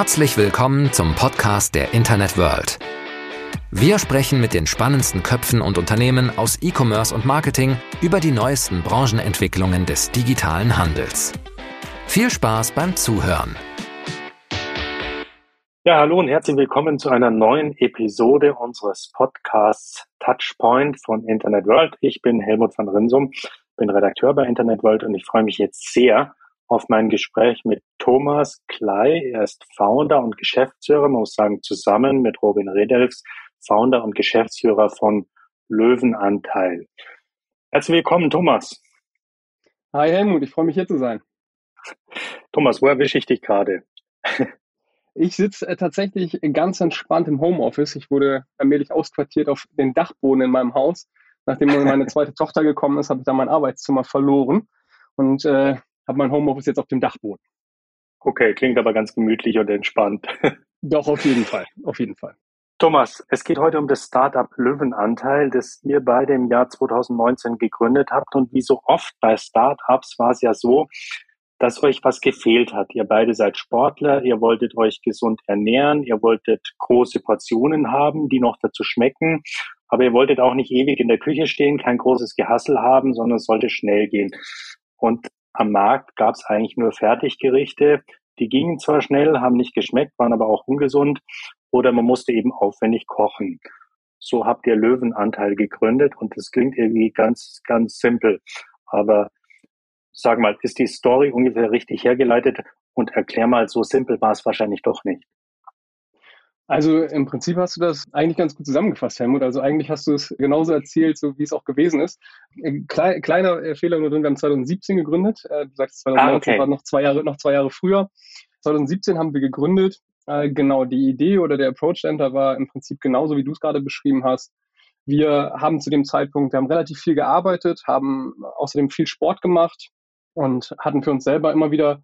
Herzlich willkommen zum Podcast der Internet World. Wir sprechen mit den spannendsten Köpfen und Unternehmen aus E-Commerce und Marketing über die neuesten Branchenentwicklungen des digitalen Handels. Viel Spaß beim Zuhören. Ja, hallo und herzlich willkommen zu einer neuen Episode unseres Podcasts Touchpoint von Internet World. Ich bin Helmut van Rinsum, bin Redakteur bei Internet World und ich freue mich jetzt sehr auf mein Gespräch mit Thomas Klei. Er ist Founder und Geschäftsführer, man muss sagen, zusammen mit Robin Redelfs, Founder und Geschäftsführer von Löwenanteil. Herzlich willkommen, Thomas. Hi Helmut, ich freue mich hier zu sein. Thomas, wo erwische ich dich gerade? Ich sitze äh, tatsächlich ganz entspannt im Homeoffice. Ich wurde allmählich ausquartiert auf den Dachboden in meinem Haus. Nachdem meine zweite Tochter gekommen ist, habe ich da mein Arbeitszimmer verloren und äh, habe mein Homeoffice jetzt auf dem Dachboden. Okay, klingt aber ganz gemütlich und entspannt. Doch, auf jeden Fall, auf jeden Fall. Thomas, es geht heute um das Startup Löwenanteil, das ihr beide im Jahr 2019 gegründet habt. Und wie so oft bei Startups war es ja so, dass euch was gefehlt hat. Ihr beide seid Sportler, ihr wolltet euch gesund ernähren, ihr wolltet große Portionen haben, die noch dazu schmecken. Aber ihr wolltet auch nicht ewig in der Küche stehen, kein großes Gehassel haben, sondern es sollte schnell gehen. Und am Markt gab es eigentlich nur Fertiggerichte. Die gingen zwar schnell, haben nicht geschmeckt, waren aber auch ungesund oder man musste eben aufwendig kochen. So habt ihr Löwenanteil gegründet und das klingt irgendwie ganz, ganz simpel. Aber sag mal, ist die Story ungefähr richtig hergeleitet und erklär mal, so simpel war es wahrscheinlich doch nicht. Also im Prinzip hast du das eigentlich ganz gut zusammengefasst, Helmut. Also eigentlich hast du es genauso erzählt, so wie es auch gewesen ist. Äh, Klei kleiner äh, Fehler nur drin, wir haben 2017 gegründet. Äh, du sagst 2019 ah, okay. war noch zwei Jahre, noch zwei Jahre früher. 2017 haben wir gegründet. Genau, die Idee oder der Approach dahinter war im Prinzip genauso, wie du es gerade beschrieben hast. Wir haben zu dem Zeitpunkt, wir haben relativ viel gearbeitet, haben außerdem viel Sport gemacht und hatten für uns selber immer wieder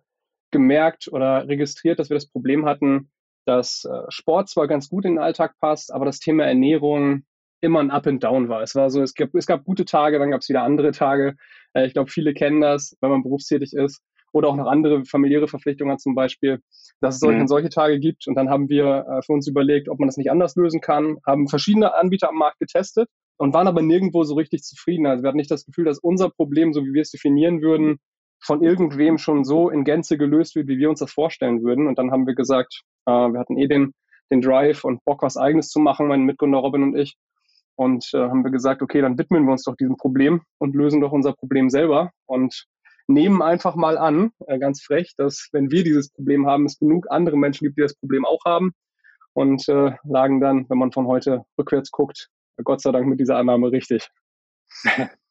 gemerkt oder registriert, dass wir das Problem hatten, dass äh, Sport zwar ganz gut in den Alltag passt, aber das Thema Ernährung immer ein Up and Down war. Es war so, es gab, es gab gute Tage, dann gab es wieder andere Tage. Äh, ich glaube, viele kennen das, wenn man berufstätig ist oder auch noch andere familiäre Verpflichtungen hat zum Beispiel, dass es solche, mhm. solche Tage gibt. Und dann haben wir äh, für uns überlegt, ob man das nicht anders lösen kann, haben verschiedene Anbieter am Markt getestet und waren aber nirgendwo so richtig zufrieden. Also wir hatten nicht das Gefühl, dass unser Problem, so wie wir es definieren würden, von irgendwem schon so in Gänze gelöst wird, wie wir uns das vorstellen würden. Und dann haben wir gesagt, äh, wir hatten eh den, den Drive und Bock, was Eigenes zu machen, mein Mitgründer Robin und ich. Und äh, haben wir gesagt, okay, dann widmen wir uns doch diesem Problem und lösen doch unser Problem selber und nehmen einfach mal an, äh, ganz frech, dass wenn wir dieses Problem haben, es genug andere Menschen gibt, die das Problem auch haben. Und äh, lagen dann, wenn man von heute rückwärts guckt, Gott sei Dank mit dieser Annahme richtig.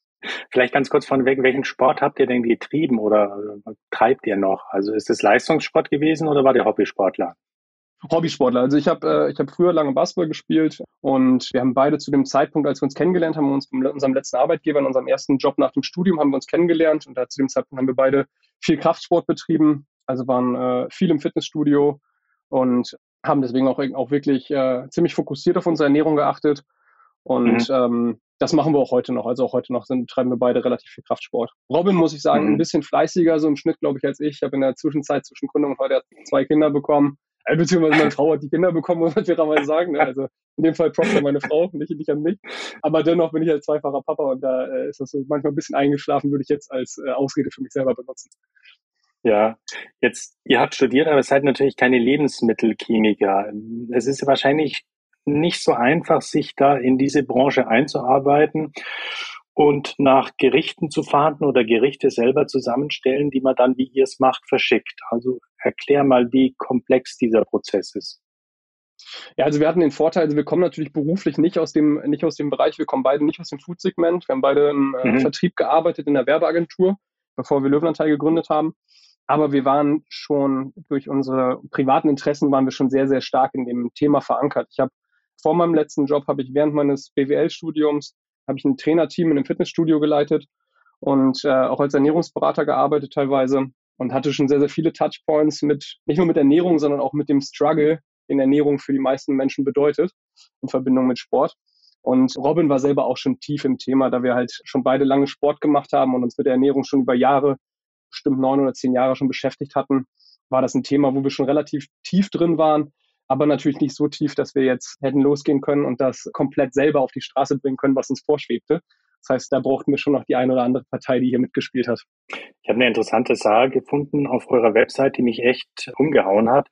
Vielleicht ganz kurz von weg, welchen Sport habt ihr denn getrieben oder äh, treibt ihr noch? Also ist es Leistungssport gewesen oder war der Hobbysportler? Hobbysportler. Also ich habe äh, hab früher lange Basketball gespielt und wir haben beide zu dem Zeitpunkt, als wir uns kennengelernt haben, uns unserem letzten Arbeitgeber, in unserem ersten Job nach dem Studium, haben wir uns kennengelernt und da zu dem Zeitpunkt haben wir beide viel Kraftsport betrieben, also waren äh, viel im Fitnessstudio und haben deswegen auch, auch wirklich äh, ziemlich fokussiert auf unsere Ernährung geachtet und mhm. ähm, das machen wir auch heute noch. Also auch heute noch sind, treiben wir beide relativ viel Kraftsport. Robin, muss ich sagen, mhm. ein bisschen fleißiger so im Schnitt, glaube ich, als ich. Ich habe in der Zwischenzeit zwischen Gründung und heute zwei Kinder bekommen. Äh, beziehungsweise meine Frau hat die Kinder bekommen, muss man fairerweise sagen. Ne? Also in dem Fall Props an meine Frau, nicht, nicht an mich. Aber dennoch bin ich als zweifacher Papa und da äh, ist das so manchmal ein bisschen eingeschlafen, würde ich jetzt als äh, Ausrede für mich selber benutzen. Ja, jetzt, ihr habt studiert, aber seid natürlich keine Lebensmittelchemiker. Es ist wahrscheinlich nicht so einfach, sich da in diese Branche einzuarbeiten und nach Gerichten zu verhandeln oder Gerichte selber zusammenstellen, die man dann, wie ihr es macht, verschickt. Also erklär mal, wie komplex dieser Prozess ist. Ja, also wir hatten den Vorteil, also wir kommen natürlich beruflich nicht aus dem, nicht aus dem Bereich, wir kommen beide nicht aus dem Food-Segment. Wir haben beide im äh, mhm. Vertrieb gearbeitet in der Werbeagentur, bevor wir Löwenanteil gegründet haben. Aber wir waren schon durch unsere privaten Interessen waren wir schon sehr, sehr stark in dem Thema verankert. Ich habe vor meinem letzten Job habe ich während meines BWL-Studiums habe ich ein Trainerteam in einem Fitnessstudio geleitet und äh, auch als Ernährungsberater gearbeitet teilweise und hatte schon sehr, sehr viele Touchpoints mit, nicht nur mit Ernährung, sondern auch mit dem Struggle, den Ernährung für die meisten Menschen bedeutet, in Verbindung mit Sport. Und Robin war selber auch schon tief im Thema, da wir halt schon beide lange Sport gemacht haben und uns mit der Ernährung schon über Jahre, bestimmt neun oder zehn Jahre schon beschäftigt hatten. war das ein Thema, wo wir schon relativ tief drin waren, aber natürlich nicht so tief, dass wir jetzt hätten losgehen können und das komplett selber auf die Straße bringen können, was uns vorschwebte. Das heißt, da brauchten wir schon noch die eine oder andere Partei, die hier mitgespielt hat. Ich habe eine interessante Zahl gefunden auf eurer Website, die mich echt umgehauen hat.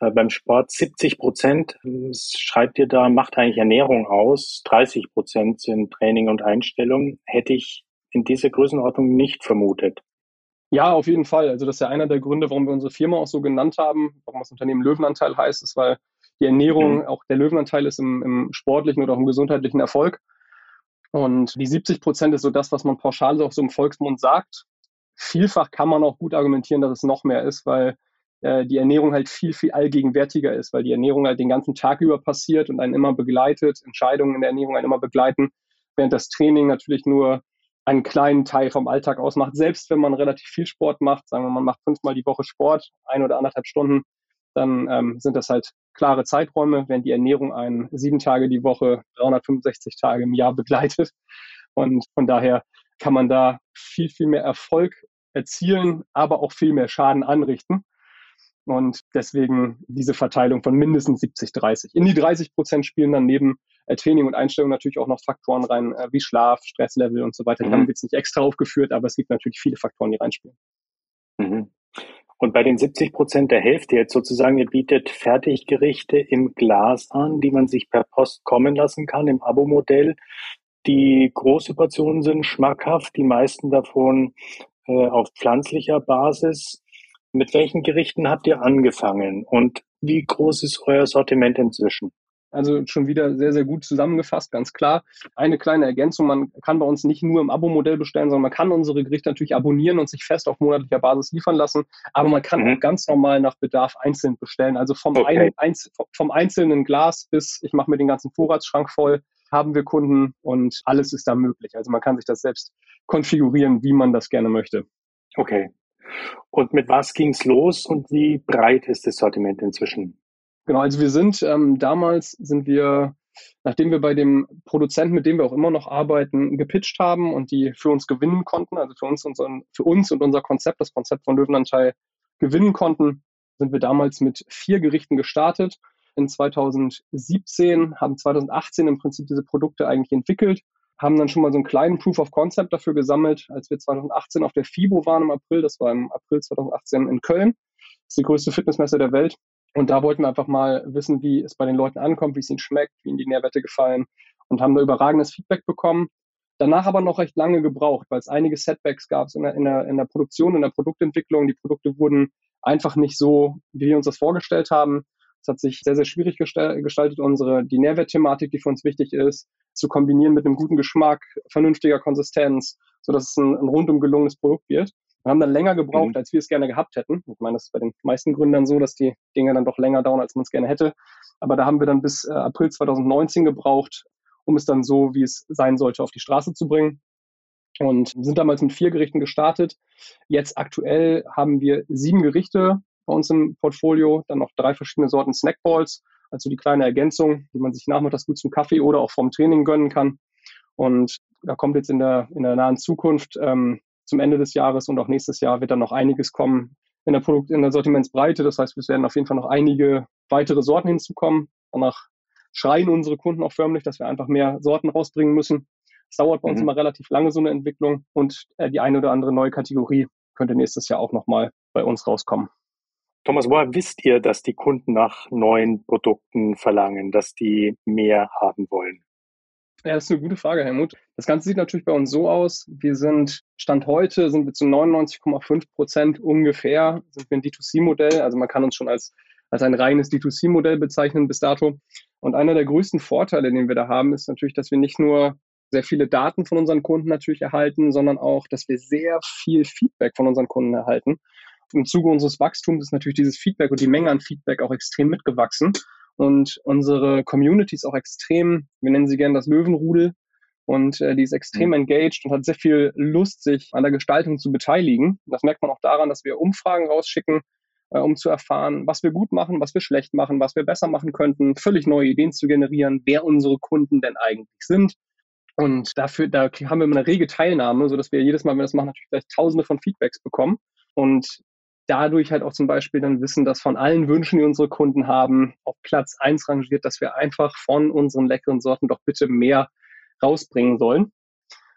Äh, beim Sport 70 Prozent äh, schreibt ihr da, macht eigentlich Ernährung aus, 30 Prozent sind Training und Einstellung. Hätte ich in dieser Größenordnung nicht vermutet. Ja, auf jeden Fall. Also das ist ja einer der Gründe, warum wir unsere Firma auch so genannt haben, warum das Unternehmen Löwenanteil heißt, ist, weil die Ernährung, mhm. auch der Löwenanteil ist im, im sportlichen oder auch im gesundheitlichen Erfolg. Und die 70 Prozent ist so das, was man pauschal auch so im Volksmund sagt. Vielfach kann man auch gut argumentieren, dass es noch mehr ist, weil äh, die Ernährung halt viel, viel allgegenwärtiger ist, weil die Ernährung halt den ganzen Tag über passiert und einen immer begleitet, Entscheidungen in der Ernährung einen immer begleiten, während das Training natürlich nur einen kleinen Teil vom Alltag ausmacht. Selbst wenn man relativ viel Sport macht, sagen wir, man macht fünfmal die Woche Sport, ein oder anderthalb Stunden, dann ähm, sind das halt klare Zeiträume, während die Ernährung einen sieben Tage die Woche, 365 Tage im Jahr begleitet. Und von daher kann man da viel, viel mehr Erfolg erzielen, aber auch viel mehr Schaden anrichten. Und deswegen diese Verteilung von mindestens 70, 30. In die 30 Prozent spielen dann neben äh, Training und Einstellung natürlich auch noch Faktoren rein, äh, wie Schlaf, Stresslevel und so weiter. Die mhm. haben wir jetzt nicht extra aufgeführt, aber es gibt natürlich viele Faktoren, die reinspielen. Mhm. Und bei den 70 Prozent der Hälfte jetzt sozusagen, ihr bietet Fertiggerichte im Glas an, die man sich per Post kommen lassen kann im Abo-Modell. Die große Portionen sind schmackhaft, die meisten davon äh, auf pflanzlicher Basis. Mit welchen Gerichten habt ihr angefangen und wie groß ist euer Sortiment inzwischen? Also schon wieder sehr, sehr gut zusammengefasst, ganz klar. Eine kleine Ergänzung, man kann bei uns nicht nur im Abo-Modell bestellen, sondern man kann unsere Gerichte natürlich abonnieren und sich fest auf monatlicher Basis liefern lassen, aber man kann mhm. auch ganz normal nach Bedarf einzeln bestellen. Also vom, okay. ein, vom einzelnen Glas bis ich mache mir den ganzen Vorratsschrank voll, haben wir Kunden und alles ist da möglich. Also man kann sich das selbst konfigurieren, wie man das gerne möchte. Okay. Und mit was ging's los und wie breit ist das Sortiment inzwischen? Genau, also wir sind ähm, damals sind wir, nachdem wir bei dem Produzenten, mit dem wir auch immer noch arbeiten, gepitcht haben und die für uns gewinnen konnten, also für uns, unseren, für uns und unser Konzept, das Konzept von Löwenanteil gewinnen konnten, sind wir damals mit vier Gerichten gestartet. In 2017 haben 2018 im Prinzip diese Produkte eigentlich entwickelt, haben dann schon mal so einen kleinen Proof of Concept dafür gesammelt, als wir 2018 auf der FIBO waren im April. Das war im April 2018 in Köln. Das ist die größte Fitnessmesse der Welt. Und da wollten wir einfach mal wissen, wie es bei den Leuten ankommt, wie es ihnen schmeckt, wie ihnen die Nährwerte gefallen und haben da überragendes Feedback bekommen. Danach aber noch recht lange gebraucht, weil es einige Setbacks gab in der, in, der, in der Produktion, in der Produktentwicklung. Die Produkte wurden einfach nicht so, wie wir uns das vorgestellt haben. Es hat sich sehr, sehr schwierig gestaltet, unsere, die Nährwertthematik, die für uns wichtig ist, zu kombinieren mit einem guten Geschmack, vernünftiger Konsistenz, sodass es ein, ein rundum gelungenes Produkt wird. Wir haben dann länger gebraucht, mhm. als wir es gerne gehabt hätten. Ich meine, das ist bei den meisten Gründern so, dass die Dinge dann doch länger dauern, als man es gerne hätte. Aber da haben wir dann bis äh, April 2019 gebraucht, um es dann so, wie es sein sollte, auf die Straße zu bringen. Und sind damals mit vier Gerichten gestartet. Jetzt aktuell haben wir sieben Gerichte bei uns im Portfolio, dann noch drei verschiedene Sorten Snackballs, also die kleine Ergänzung, die man sich nachmittags gut zum Kaffee oder auch vom Training gönnen kann. Und da kommt jetzt in der, in der nahen Zukunft ähm, zum Ende des Jahres und auch nächstes Jahr wird dann noch einiges kommen in der Produkt, in der Sortimentsbreite. Das heißt, es werden auf jeden Fall noch einige weitere Sorten hinzukommen. Danach schreien unsere Kunden auch förmlich, dass wir einfach mehr Sorten rausbringen müssen. Es dauert bei mhm. uns immer relativ lange, so eine Entwicklung. Und äh, die eine oder andere neue Kategorie könnte nächstes Jahr auch nochmal bei uns rauskommen. Thomas, woher wisst ihr, dass die Kunden nach neuen Produkten verlangen, dass die mehr haben wollen? Ja, das ist eine gute Frage, Helmut. Das Ganze sieht natürlich bei uns so aus. Wir sind, Stand heute, sind wir zu 99,5 Prozent ungefähr, sind wir ein D2C-Modell. Also man kann uns schon als, als ein reines D2C-Modell bezeichnen bis dato. Und einer der größten Vorteile, den wir da haben, ist natürlich, dass wir nicht nur sehr viele Daten von unseren Kunden natürlich erhalten, sondern auch, dass wir sehr viel Feedback von unseren Kunden erhalten. Im Zuge unseres Wachstums ist natürlich dieses Feedback und die Menge an Feedback auch extrem mitgewachsen. Und unsere Community ist auch extrem, wir nennen sie gerne das Löwenrudel. Und äh, die ist extrem mhm. engaged und hat sehr viel Lust, sich an der Gestaltung zu beteiligen. Das merkt man auch daran, dass wir Umfragen rausschicken, äh, um zu erfahren, was wir gut machen, was wir schlecht machen, was wir besser machen könnten, völlig neue Ideen zu generieren, wer unsere Kunden denn eigentlich sind. Und dafür, da haben wir eine rege Teilnahme, sodass wir jedes Mal, wenn wir das machen, natürlich gleich tausende von Feedbacks bekommen. Und dadurch halt auch zum Beispiel dann wissen, dass von allen Wünschen, die unsere Kunden haben, auf Platz eins rangiert, dass wir einfach von unseren leckeren Sorten doch bitte mehr rausbringen sollen.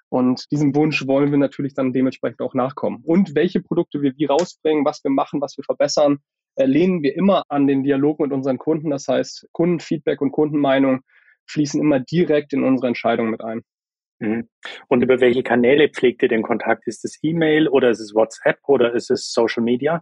Und diesem Wunsch wollen wir natürlich dann dementsprechend auch nachkommen. Und welche Produkte wir wie rausbringen, was wir machen, was wir verbessern, äh, lehnen wir immer an den Dialog mit unseren Kunden. Das heißt, Kundenfeedback und Kundenmeinung fließen immer direkt in unsere Entscheidung mit ein. Mhm. Und über welche Kanäle pflegt ihr den Kontakt? Ist es E-Mail oder ist es WhatsApp oder ist es Social Media?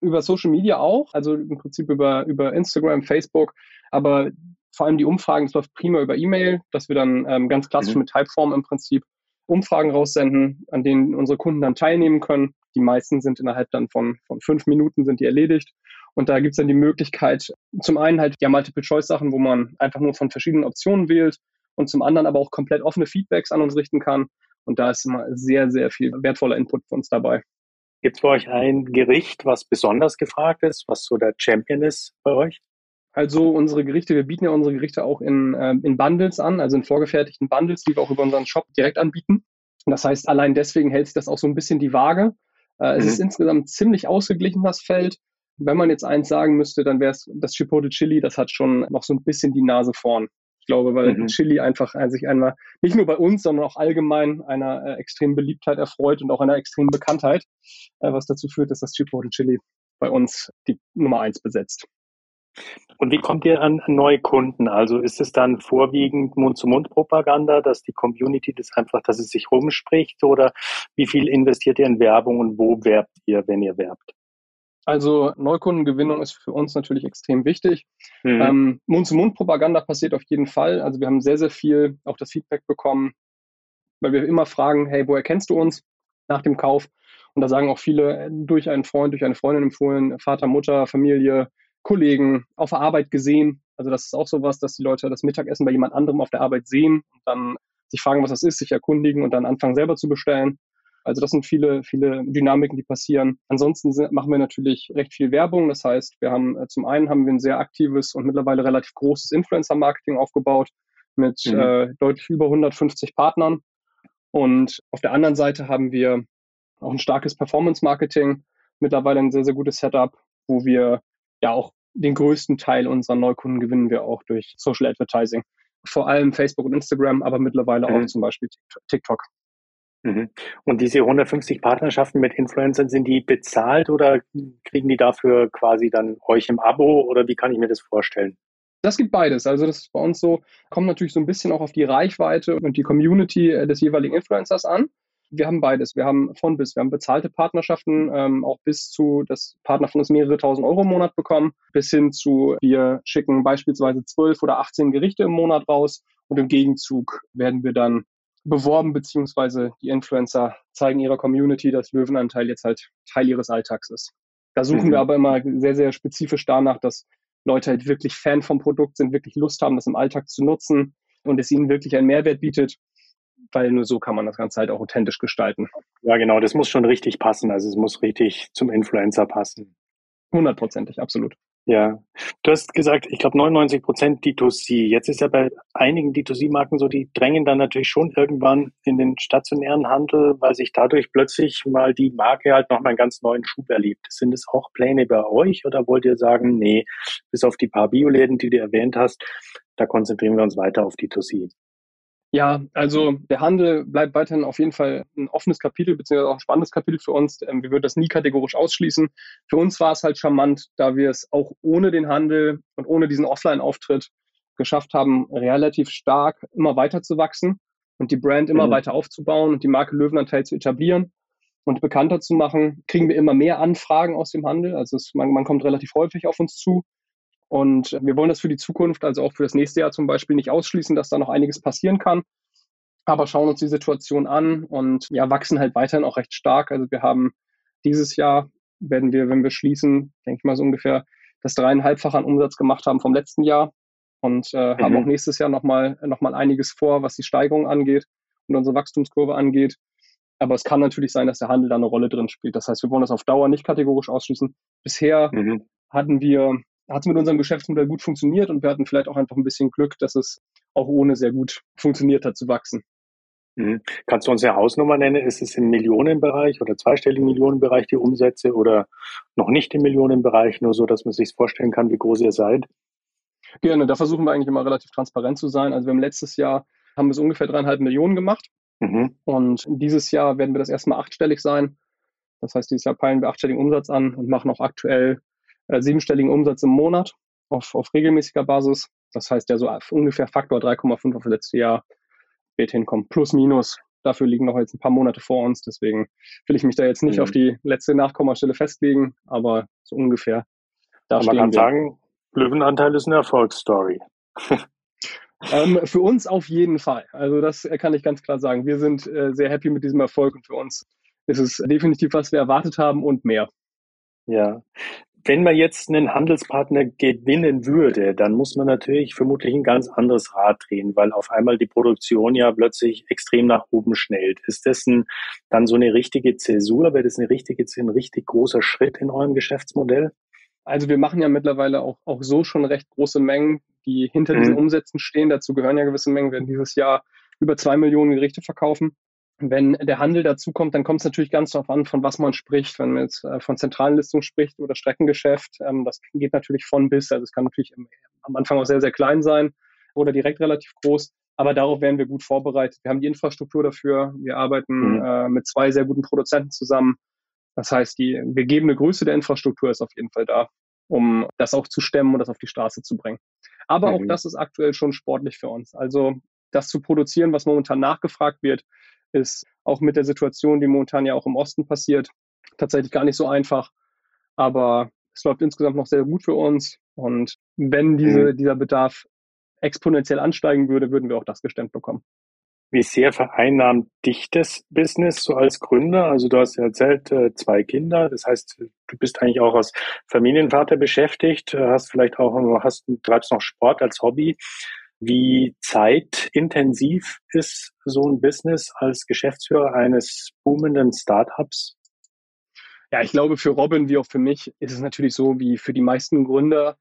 Über Social Media auch, also im Prinzip über, über Instagram, Facebook, aber vor allem die Umfragen, das läuft prima über E-Mail, dass wir dann ähm, ganz klassisch mhm. mit Typeform im Prinzip Umfragen raussenden, an denen unsere Kunden dann teilnehmen können. Die meisten sind innerhalb dann von, von fünf Minuten sind die erledigt. Und da gibt es dann die Möglichkeit, zum einen halt ja Multiple-Choice-Sachen, wo man einfach nur von verschiedenen Optionen wählt und zum anderen aber auch komplett offene Feedbacks an uns richten kann. Und da ist immer sehr, sehr viel wertvoller Input für uns dabei. Gibt es bei euch ein Gericht, was besonders gefragt ist, was so der Champion ist bei euch? Also unsere Gerichte, wir bieten ja unsere Gerichte auch in, äh, in Bundles an, also in vorgefertigten Bundles, die wir auch über unseren Shop direkt anbieten. Das heißt, allein deswegen hält sich das auch so ein bisschen die Waage. Äh, es mhm. ist insgesamt ziemlich ausgeglichen, das Feld. Wenn man jetzt eins sagen müsste, dann wäre es das Chipotle Chili, das hat schon noch so ein bisschen die Nase vorn. Ich glaube, weil mhm. Chili einfach sich einmal nicht nur bei uns, sondern auch allgemein einer äh, extremen Beliebtheit erfreut und auch einer extremen Bekanntheit, äh, was dazu führt, dass das Chipotle Chili bei uns die Nummer eins besetzt. Und wie kommt ihr an neue Kunden? Also ist es dann vorwiegend Mund-zu-Mund-Propaganda, dass die Community das einfach, dass es sich rumspricht oder wie viel investiert ihr in Werbung und wo werbt ihr, wenn ihr werbt? Also Neukundengewinnung ist für uns natürlich extrem wichtig. Mhm. Ähm, Mund-zu-Mund-Propaganda passiert auf jeden Fall. Also wir haben sehr, sehr viel auch das Feedback bekommen, weil wir immer fragen, hey, woher kennst du uns nach dem Kauf? Und da sagen auch viele äh, durch einen Freund, durch eine Freundin empfohlen, Vater, Mutter, Familie, Kollegen auf der Arbeit gesehen. Also das ist auch sowas, dass die Leute das Mittagessen bei jemand anderem auf der Arbeit sehen und dann sich fragen, was das ist, sich erkundigen und dann anfangen selber zu bestellen. Also das sind viele, viele Dynamiken, die passieren. Ansonsten sind, machen wir natürlich recht viel Werbung. Das heißt, wir haben äh, zum einen haben wir ein sehr aktives und mittlerweile relativ großes Influencer-Marketing aufgebaut mit mhm. äh, deutlich über 150 Partnern. Und auf der anderen Seite haben wir auch ein starkes Performance-Marketing, mittlerweile ein sehr, sehr gutes Setup, wo wir ja auch den größten Teil unserer Neukunden gewinnen wir auch durch Social Advertising. Vor allem Facebook und Instagram, aber mittlerweile mhm. auch zum Beispiel TikTok. Mhm. Und diese 150 Partnerschaften mit Influencern, sind die bezahlt oder kriegen die dafür quasi dann euch im Abo oder wie kann ich mir das vorstellen? Das gibt beides. Also das ist bei uns so, kommt natürlich so ein bisschen auch auf die Reichweite und die Community äh, des jeweiligen Influencers an. Wir haben beides. Wir haben von bis. Wir haben bezahlte Partnerschaften, ähm, auch bis zu, dass Partner von uns mehrere tausend Euro im Monat bekommen, bis hin zu, wir schicken beispielsweise zwölf oder 18 Gerichte im Monat raus und im Gegenzug werden wir dann beworben, beziehungsweise die Influencer zeigen ihrer Community, dass Löwenanteil jetzt halt Teil ihres Alltags ist. Da suchen mhm. wir aber immer sehr, sehr spezifisch danach, dass Leute halt wirklich Fan vom Produkt sind, wirklich Lust haben, das im Alltag zu nutzen und es ihnen wirklich einen Mehrwert bietet weil nur so kann man das Ganze halt auch authentisch gestalten. Ja, genau, das muss schon richtig passen. Also es muss richtig zum Influencer passen. Hundertprozentig, absolut. Ja, du hast gesagt, ich glaube 99 Prozent D2C. Jetzt ist ja bei einigen D2C-Marken so, die drängen dann natürlich schon irgendwann in den stationären Handel, weil sich dadurch plötzlich mal die Marke halt nochmal einen ganz neuen Schub erlebt. Sind es auch Pläne bei euch oder wollt ihr sagen, nee, bis auf die paar Bioläden, die du erwähnt hast, da konzentrieren wir uns weiter auf D2C? Ja, also der Handel bleibt weiterhin auf jeden Fall ein offenes Kapitel, beziehungsweise auch ein spannendes Kapitel für uns. Ähm, wir würden das nie kategorisch ausschließen. Für uns war es halt charmant, da wir es auch ohne den Handel und ohne diesen Offline-Auftritt geschafft haben, relativ stark immer weiter zu wachsen und die Brand immer mhm. weiter aufzubauen und die Marke Löwenanteil zu etablieren und bekannter zu machen, kriegen wir immer mehr Anfragen aus dem Handel. Also es, man, man kommt relativ häufig auf uns zu und wir wollen das für die Zukunft, also auch für das nächste Jahr zum Beispiel, nicht ausschließen, dass da noch einiges passieren kann. Aber schauen uns die Situation an und ja, wachsen halt weiterhin auch recht stark. Also wir haben dieses Jahr, werden wir, wenn wir schließen, denke ich mal so ungefähr das dreieinhalbfache an Umsatz gemacht haben vom letzten Jahr und äh, mhm. haben auch nächstes Jahr nochmal noch mal einiges vor, was die Steigerung angeht und unsere Wachstumskurve angeht. Aber es kann natürlich sein, dass der Handel da eine Rolle drin spielt. Das heißt, wir wollen das auf Dauer nicht kategorisch ausschließen. Bisher mhm. hatten wir hat es mit unserem Geschäftsmodell gut funktioniert und wir hatten vielleicht auch einfach ein bisschen Glück, dass es auch ohne sehr gut funktioniert hat zu wachsen. Mhm. Kannst du uns eine Hausnummer nennen? Ist es im Millionenbereich oder zweistelligen Millionenbereich die Umsätze oder noch nicht im Millionenbereich, nur so, dass man sich vorstellen kann, wie groß ihr seid? Gerne, da versuchen wir eigentlich immer relativ transparent zu sein. Also wir haben letztes Jahr haben wir es ungefähr dreieinhalb Millionen gemacht. Mhm. Und dieses Jahr werden wir das erstmal achtstellig sein. Das heißt, dieses Jahr peilen wir achtstelligen Umsatz an und machen auch aktuell äh, siebenstelligen Umsatz im Monat auf, auf regelmäßiger Basis. Das heißt, der so ungefähr Faktor 3,5 auf das letzte Jahr wird hinkommen. Plus, minus. Dafür liegen noch jetzt ein paar Monate vor uns. Deswegen will ich mich da jetzt nicht mhm. auf die letzte Nachkommastelle festlegen, aber so ungefähr. Da man kann wir. sagen, Löwenanteil ist eine Erfolgsstory. ähm, für uns auf jeden Fall. Also das kann ich ganz klar sagen. Wir sind äh, sehr happy mit diesem Erfolg und für uns ist es definitiv, was wir erwartet haben und mehr. Ja, wenn man jetzt einen Handelspartner gewinnen würde, dann muss man natürlich vermutlich ein ganz anderes Rad drehen, weil auf einmal die Produktion ja plötzlich extrem nach oben schnellt. Ist das ein, dann so eine richtige Zäsur? Wäre das eine richtige, ein richtig großer Schritt in eurem Geschäftsmodell? Also wir machen ja mittlerweile auch, auch so schon recht große Mengen, die hinter mhm. diesen Umsätzen stehen. Dazu gehören ja gewisse Mengen. Wir werden dieses Jahr über zwei Millionen Gerichte verkaufen. Wenn der Handel dazukommt, dann kommt es natürlich ganz darauf an, von was man spricht. Wenn man jetzt äh, von Zentralenlistung spricht oder Streckengeschäft, ähm, das geht natürlich von bis. Also es kann natürlich am Anfang auch sehr, sehr klein sein oder direkt relativ groß. Aber darauf werden wir gut vorbereitet. Wir haben die Infrastruktur dafür. Wir arbeiten mhm. äh, mit zwei sehr guten Produzenten zusammen. Das heißt, die gegebene Größe der Infrastruktur ist auf jeden Fall da, um das auch zu stemmen und das auf die Straße zu bringen. Aber mhm. auch das ist aktuell schon sportlich für uns. Also das zu produzieren, was momentan nachgefragt wird, ist auch mit der Situation, die momentan ja auch im Osten passiert, tatsächlich gar nicht so einfach. Aber es läuft insgesamt noch sehr gut für uns. Und wenn diese, mhm. dieser Bedarf exponentiell ansteigen würde, würden wir auch das gestemmt bekommen. Wie sehr vereinnahmt dich das Business so als Gründer? Also du hast ja erzählt, äh, zwei Kinder. Das heißt, du bist eigentlich auch als Familienvater beschäftigt, hast vielleicht auch, hast, treibst noch Sport als Hobby. Wie zeitintensiv ist so ein Business als Geschäftsführer eines boomenden Startups? Ja, ich glaube, für Robin wie auch für mich ist es natürlich so wie für die meisten Gründer.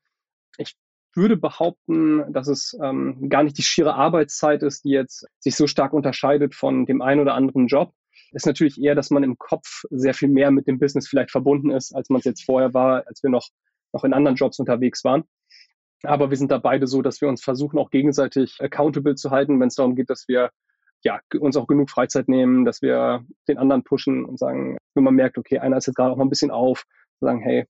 Ich würde behaupten, dass es ähm, gar nicht die schiere Arbeitszeit ist, die jetzt sich so stark unterscheidet von dem einen oder anderen Job. Ist natürlich eher, dass man im Kopf sehr viel mehr mit dem Business vielleicht verbunden ist, als man es jetzt vorher war, als wir noch, noch in anderen Jobs unterwegs waren. Aber wir sind da beide so, dass wir uns versuchen, auch gegenseitig accountable zu halten, wenn es darum geht, dass wir ja, uns auch genug Freizeit nehmen, dass wir den anderen pushen und sagen, wenn man merkt, okay, einer ist jetzt gerade auch mal ein bisschen auf, sagen, hey,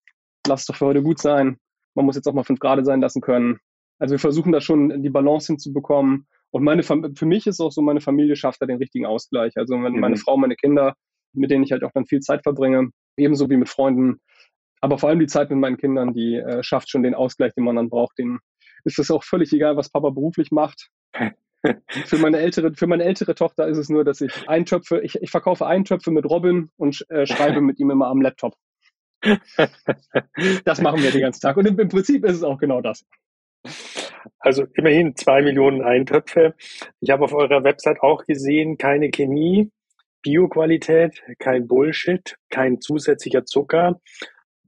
lass es doch für heute gut sein. Man muss jetzt auch mal fünf Grade sein lassen können. Also wir versuchen da schon die Balance hinzubekommen. Und meine für mich ist auch so, meine Familie schafft da den richtigen Ausgleich. Also wenn mhm. meine Frau, meine Kinder, mit denen ich halt auch dann viel Zeit verbringe, ebenso wie mit Freunden, aber vor allem die Zeit mit meinen Kindern, die äh, schafft schon den Ausgleich, den man dann braucht. Den ist es auch völlig egal, was Papa beruflich macht. für meine ältere, für meine ältere Tochter ist es nur, dass ich Eintöpfe, ich, ich verkaufe Eintöpfe mit Robin und äh, schreibe mit ihm immer am Laptop. das machen wir den ganzen Tag. Und im, im Prinzip ist es auch genau das. Also immerhin zwei Millionen Eintöpfe. Ich habe auf eurer Website auch gesehen, keine Chemie, Bioqualität, kein Bullshit, kein zusätzlicher Zucker.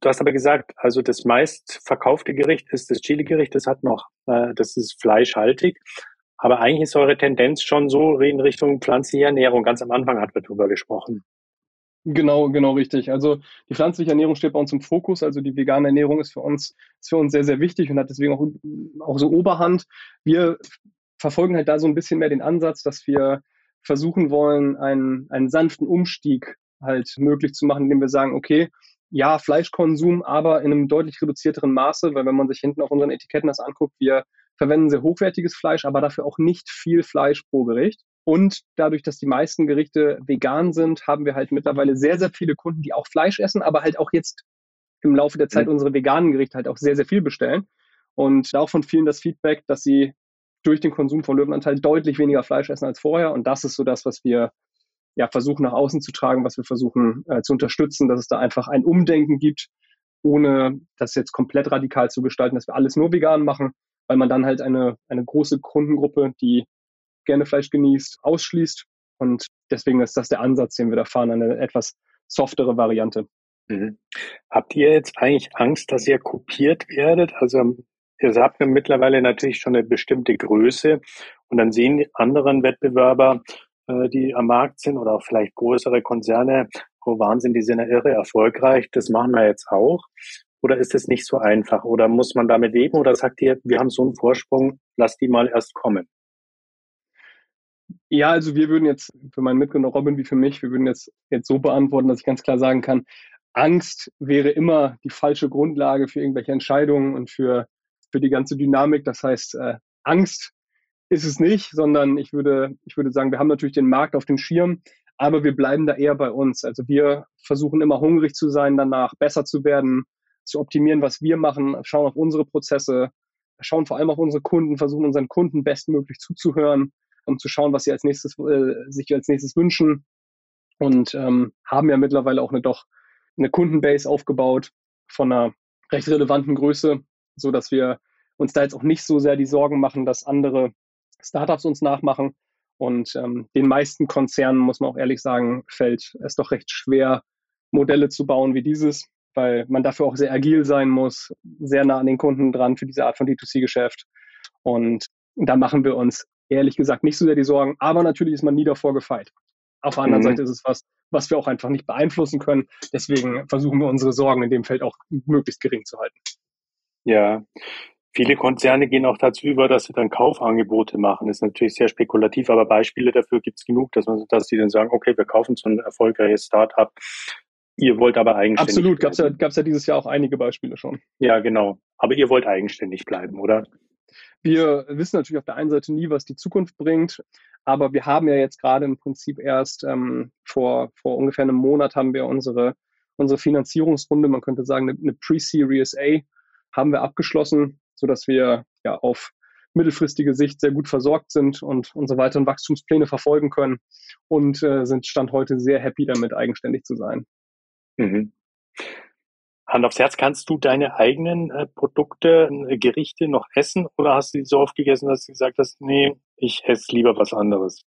Du hast aber gesagt, also das meist verkaufte Gericht ist das Chili-Gericht, das hat noch, äh, das ist fleischhaltig. Aber eigentlich ist eure Tendenz schon so in Richtung pflanzliche Ernährung. Ganz am Anfang hat wir darüber gesprochen. Genau, genau richtig. Also die pflanzliche Ernährung steht bei uns im Fokus. Also die vegane Ernährung ist für uns, ist für uns sehr, sehr wichtig und hat deswegen auch, auch so Oberhand. Wir verfolgen halt da so ein bisschen mehr den Ansatz, dass wir versuchen wollen, einen, einen sanften Umstieg halt möglich zu machen, indem wir sagen, okay, ja, Fleischkonsum, aber in einem deutlich reduzierteren Maße, weil wenn man sich hinten auf unseren Etiketten das anguckt, wir verwenden sehr hochwertiges Fleisch, aber dafür auch nicht viel Fleisch pro Gericht. Und dadurch, dass die meisten Gerichte vegan sind, haben wir halt mittlerweile sehr, sehr viele Kunden, die auch Fleisch essen, aber halt auch jetzt im Laufe der Zeit mhm. unsere veganen Gerichte halt auch sehr, sehr viel bestellen. Und auch von vielen das Feedback, dass sie durch den Konsum von Löwenanteil deutlich weniger Fleisch essen als vorher. Und das ist so das, was wir ja, versuchen nach außen zu tragen, was wir versuchen äh, zu unterstützen, dass es da einfach ein Umdenken gibt, ohne das jetzt komplett radikal zu gestalten, dass wir alles nur vegan machen, weil man dann halt eine, eine große Kundengruppe, die gerne Fleisch genießt, ausschließt. Und deswegen ist das der Ansatz, den wir da fahren, eine etwas softere Variante. Mhm. Habt ihr jetzt eigentlich Angst, dass ihr kopiert werdet? Also ihr habt ja mittlerweile natürlich schon eine bestimmte Größe und dann sehen die anderen Wettbewerber, die am Markt sind oder auch vielleicht größere Konzerne, oh Wahnsinn, die sind ja irre erfolgreich, das machen wir jetzt auch. Oder ist es nicht so einfach? Oder muss man damit leben? Oder sagt ihr, wir haben so einen Vorsprung, lass die mal erst kommen? Ja, also wir würden jetzt für meinen Mitgründer Robin wie für mich, wir würden jetzt, jetzt so beantworten, dass ich ganz klar sagen kann, Angst wäre immer die falsche Grundlage für irgendwelche Entscheidungen und für, für die ganze Dynamik. Das heißt, äh, Angst ist es nicht, sondern ich würde, ich würde sagen, wir haben natürlich den Markt auf dem Schirm, aber wir bleiben da eher bei uns. Also wir versuchen immer hungrig zu sein, danach besser zu werden, zu optimieren, was wir machen, schauen auf unsere Prozesse, schauen vor allem auf unsere Kunden, versuchen unseren Kunden bestmöglich zuzuhören, um zu schauen, was sie als nächstes, äh, sich als nächstes wünschen und ähm, haben ja mittlerweile auch eine doch eine Kundenbase aufgebaut von einer recht relevanten Größe, so dass wir uns da jetzt auch nicht so sehr die Sorgen machen, dass andere Startups uns nachmachen. Und ähm, den meisten Konzernen, muss man auch ehrlich sagen, fällt es doch recht schwer, Modelle zu bauen wie dieses, weil man dafür auch sehr agil sein muss, sehr nah an den Kunden dran für diese Art von D2C-Geschäft. Und da machen wir uns ehrlich gesagt nicht so sehr die Sorgen, aber natürlich ist man nie davor gefeit. Auf der anderen mhm. Seite ist es was, was wir auch einfach nicht beeinflussen können. Deswegen versuchen wir unsere Sorgen in dem Feld auch möglichst gering zu halten. Ja, viele Konzerne gehen auch dazu über, dass sie dann Kaufangebote machen. Das ist natürlich sehr spekulativ, aber Beispiele dafür gibt es genug, dass man, dass sie dann sagen, okay, wir kaufen so ein erfolgreiches Startup. Ihr wollt aber eigenständig. Absolut, gab es ja, gab's ja dieses Jahr auch einige Beispiele schon. Ja, genau. Aber ihr wollt eigenständig bleiben, oder? Wir wissen natürlich auf der einen Seite nie, was die Zukunft bringt, aber wir haben ja jetzt gerade im Prinzip erst ähm, vor, vor ungefähr einem Monat haben wir unsere, unsere Finanzierungsrunde, man könnte sagen eine, eine Pre-Series A, haben wir abgeschlossen, sodass wir ja auf mittelfristige Sicht sehr gut versorgt sind und unsere weiteren Wachstumspläne verfolgen können und äh, sind Stand heute sehr happy damit, eigenständig zu sein. Mhm. Hand aufs Herz, kannst du deine eigenen äh, Produkte, äh, Gerichte noch essen oder hast du die so oft gegessen, dass du gesagt hast, nee, ich esse lieber was anderes?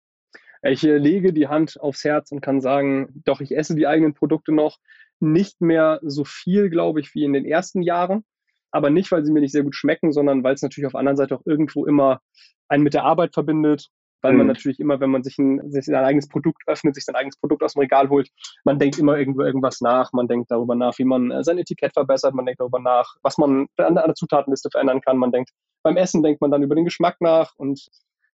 Ich äh, lege die Hand aufs Herz und kann sagen, doch, ich esse die eigenen Produkte noch nicht mehr so viel, glaube ich, wie in den ersten Jahren. Aber nicht, weil sie mir nicht sehr gut schmecken, sondern weil es natürlich auf der anderen Seite auch irgendwo immer einen mit der Arbeit verbindet weil mhm. man natürlich immer, wenn man sich ein, sich ein eigenes Produkt öffnet, sich sein eigenes Produkt aus dem Regal holt, man denkt immer irgendwo irgendwas nach, man denkt darüber nach, wie man äh, sein Etikett verbessert, man denkt darüber nach, was man an der Zutatenliste verändern kann, man denkt, beim Essen denkt man dann über den Geschmack nach und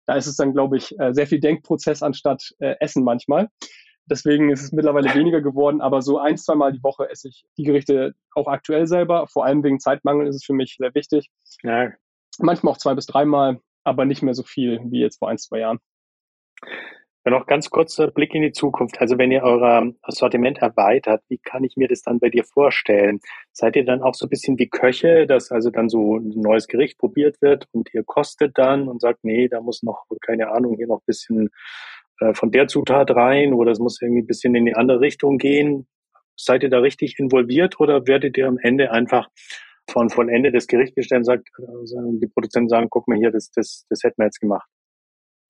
da ist es dann, glaube ich, äh, sehr viel Denkprozess anstatt äh, Essen manchmal. Deswegen ist es mittlerweile weniger geworden, aber so ein, zwei Mal die Woche esse ich die Gerichte auch aktuell selber. Vor allem wegen Zeitmangel ist es für mich sehr wichtig. Ja. Manchmal auch zwei bis dreimal aber nicht mehr so viel wie jetzt vor ein, zwei Jahren. Ja, noch ganz kurzer Blick in die Zukunft. Also wenn ihr euer Sortiment erweitert, wie kann ich mir das dann bei dir vorstellen? Seid ihr dann auch so ein bisschen wie Köche, dass also dann so ein neues Gericht probiert wird und ihr kostet dann und sagt, nee, da muss noch, keine Ahnung, hier noch ein bisschen äh, von der Zutat rein oder es muss irgendwie ein bisschen in die andere Richtung gehen? Seid ihr da richtig involviert oder werdet ihr am Ende einfach von vollendetes Gericht gestellt sagt, also die Produzenten sagen, guck mal hier, das, das, das hätten wir jetzt gemacht.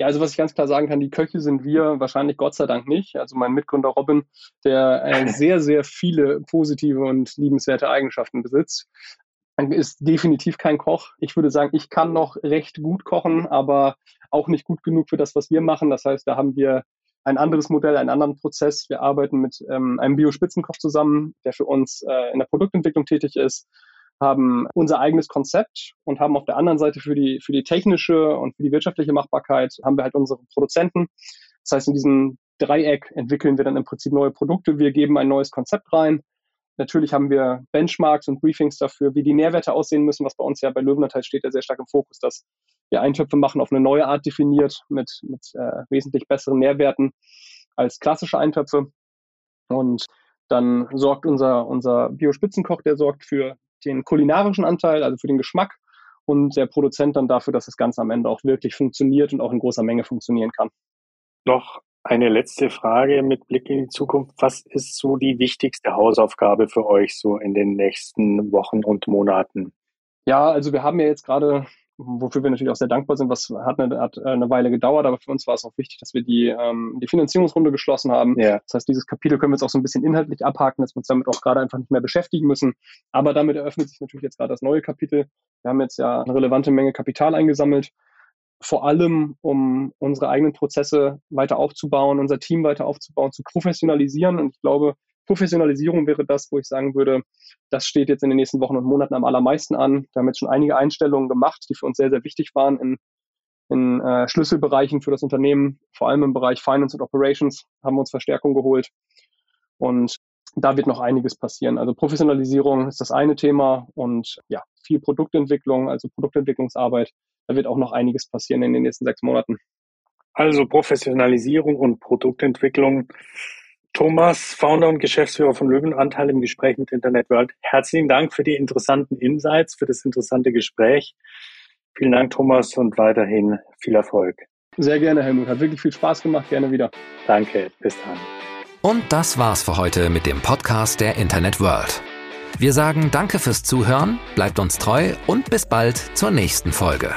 Ja, also was ich ganz klar sagen kann, die Köche sind wir wahrscheinlich Gott sei Dank nicht. Also mein Mitgründer Robin, der äh, sehr, sehr viele positive und liebenswerte Eigenschaften besitzt, ist definitiv kein Koch. Ich würde sagen, ich kann noch recht gut kochen, aber auch nicht gut genug für das, was wir machen. Das heißt, da haben wir ein anderes Modell, einen anderen Prozess. Wir arbeiten mit ähm, einem Bio-Spitzenkoch zusammen, der für uns äh, in der Produktentwicklung tätig ist haben unser eigenes Konzept und haben auf der anderen Seite für die, für die technische und für die wirtschaftliche Machbarkeit haben wir halt unsere Produzenten. Das heißt, in diesem Dreieck entwickeln wir dann im Prinzip neue Produkte. Wir geben ein neues Konzept rein. Natürlich haben wir Benchmarks und Briefings dafür, wie die Nährwerte aussehen müssen, was bei uns ja bei Löwenanteil steht ja sehr stark im Fokus, dass wir Eintöpfe machen auf eine neue Art definiert mit, mit äh, wesentlich besseren Nährwerten als klassische Eintöpfe. Und dann sorgt unser, unser Bio-Spitzenkoch, der sorgt für den kulinarischen Anteil, also für den Geschmack und der Produzent dann dafür, dass das Ganze am Ende auch wirklich funktioniert und auch in großer Menge funktionieren kann. Noch eine letzte Frage mit Blick in die Zukunft. Was ist so die wichtigste Hausaufgabe für euch so in den nächsten Wochen und Monaten? Ja, also wir haben ja jetzt gerade wofür wir natürlich auch sehr dankbar sind. Was hat eine, hat eine Weile gedauert, aber für uns war es auch wichtig, dass wir die, ähm, die Finanzierungsrunde geschlossen haben. Ja. Das heißt, dieses Kapitel können wir jetzt auch so ein bisschen inhaltlich abhaken, dass wir uns damit auch gerade einfach nicht mehr beschäftigen müssen. Aber damit eröffnet sich natürlich jetzt gerade das neue Kapitel. Wir haben jetzt ja eine relevante Menge Kapital eingesammelt vor allem, um unsere eigenen Prozesse weiter aufzubauen, unser Team weiter aufzubauen, zu professionalisieren. Und ich glaube, Professionalisierung wäre das, wo ich sagen würde, das steht jetzt in den nächsten Wochen und Monaten am allermeisten an. Wir haben jetzt schon einige Einstellungen gemacht, die für uns sehr, sehr wichtig waren in, in äh, Schlüsselbereichen für das Unternehmen, vor allem im Bereich Finance und Operations haben wir uns Verstärkung geholt. Und da wird noch einiges passieren. Also Professionalisierung ist das eine Thema und ja, viel Produktentwicklung, also Produktentwicklungsarbeit. Da wird auch noch einiges passieren in den nächsten sechs Monaten. Also Professionalisierung und Produktentwicklung. Thomas, Founder und Geschäftsführer von Löwenanteil im Gespräch mit Internet World. Herzlichen Dank für die interessanten Insights, für das interessante Gespräch. Vielen Dank, Thomas, und weiterhin viel Erfolg. Sehr gerne, Helmut. Hat wirklich viel Spaß gemacht. Gerne wieder. Danke. Bis dann. Und das war's für heute mit dem Podcast der Internet World. Wir sagen Danke fürs Zuhören, bleibt uns treu und bis bald zur nächsten Folge.